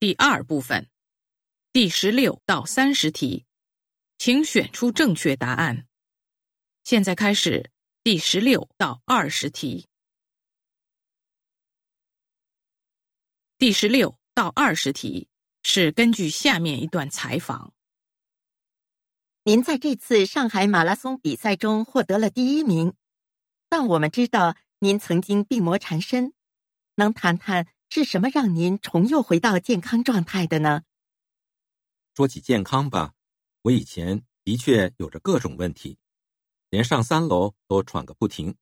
第二部分，第十六到三十题，请选出正确答案。现在开始第十六到二十题。第十六到二十题是根据下面一段采访。您在这次上海马拉松比赛中获得了第一名，但我们知道您曾经病魔缠身，能谈谈是什么让您重又回到健康状态的呢？说起健康吧，我以前的确有着各种问题，连上三楼都喘个不停，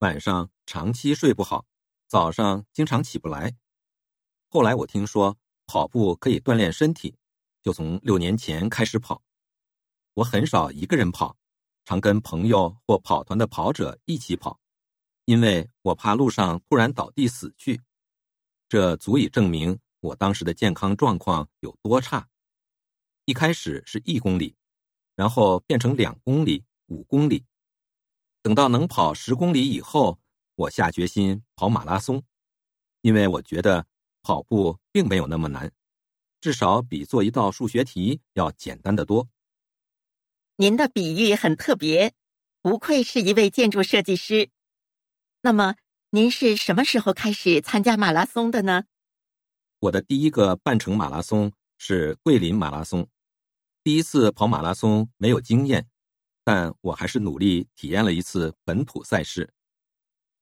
晚上长期睡不好，早上经常起不来。后来我听说跑步可以锻炼身体，就从六年前开始跑。我很少一个人跑，常跟朋友或跑团的跑者一起跑，因为我怕路上突然倒地死去。这足以证明我当时的健康状况有多差。一开始是一公里，然后变成两公里、五公里，等到能跑十公里以后，我下决心跑马拉松，因为我觉得跑步并没有那么难，至少比做一道数学题要简单的多。您的比喻很特别，不愧是一位建筑设计师。那么，您是什么时候开始参加马拉松的呢？我的第一个半程马拉松是桂林马拉松。第一次跑马拉松没有经验，但我还是努力体验了一次本土赛事。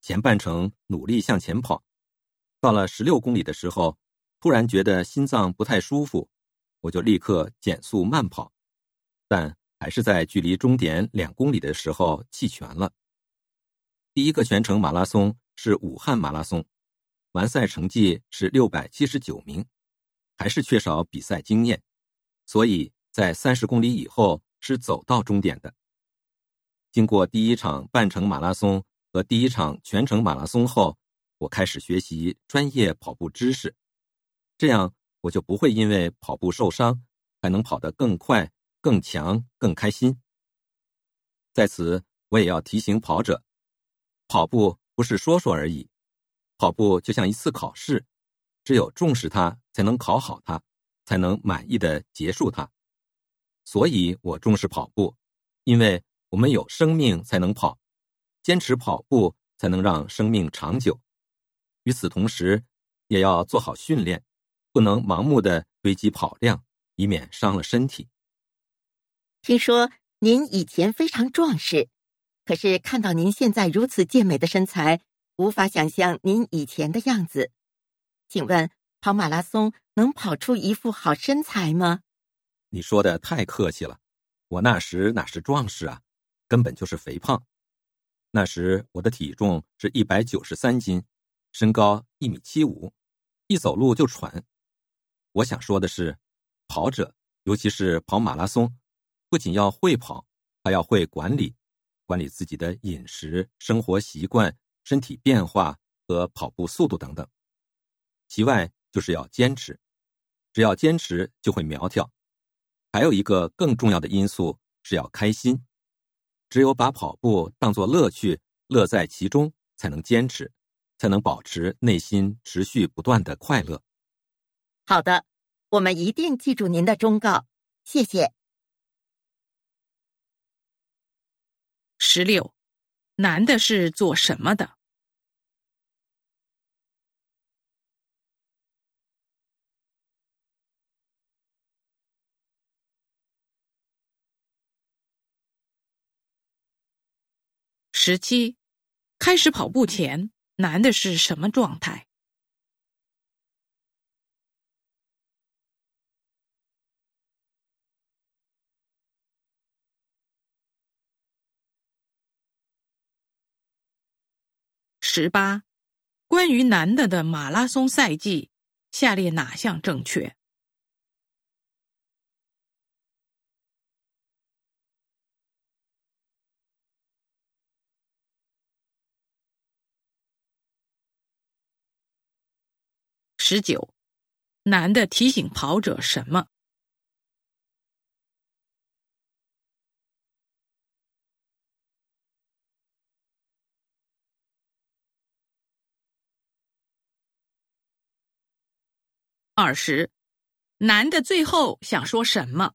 前半程努力向前跑，到了十六公里的时候，突然觉得心脏不太舒服，我就立刻减速慢跑，但。还是在距离终点两公里的时候弃权了。第一个全程马拉松是武汉马拉松，完赛成绩是六百七十九名，还是缺少比赛经验，所以在三十公里以后是走到终点的。经过第一场半程马拉松和第一场全程马拉松后，我开始学习专业跑步知识，这样我就不会因为跑步受伤，还能跑得更快。更强、更开心。在此，我也要提醒跑者：跑步不是说说而已，跑步就像一次考试，只有重视它，才能考好它，才能满意的结束它。所以我重视跑步，因为我们有生命才能跑，坚持跑步才能让生命长久。与此同时，也要做好训练，不能盲目的堆积跑量，以免伤了身体。听说您以前非常壮实，可是看到您现在如此健美的身材，无法想象您以前的样子。请问跑马拉松能跑出一副好身材吗？你说的太客气了，我那时哪是壮实啊，根本就是肥胖。那时我的体重是一百九十三斤，身高一米七五，一走路就喘。我想说的是，跑者尤其是跑马拉松。不仅要会跑，还要会管理，管理自己的饮食、生活习惯、身体变化和跑步速度等等。其外，就是要坚持，只要坚持就会苗条。还有一个更重要的因素是要开心，只有把跑步当作乐趣，乐在其中，才能坚持，才能保持内心持续不断的快乐。好的，我们一定记住您的忠告，谢谢。十六，男的是做什么的？十七，开始跑步前，男的是什么状态？十八，关于男的的马拉松赛季，下列哪项正确？十九，男的提醒跑者什么？二十。男的最后想说什么？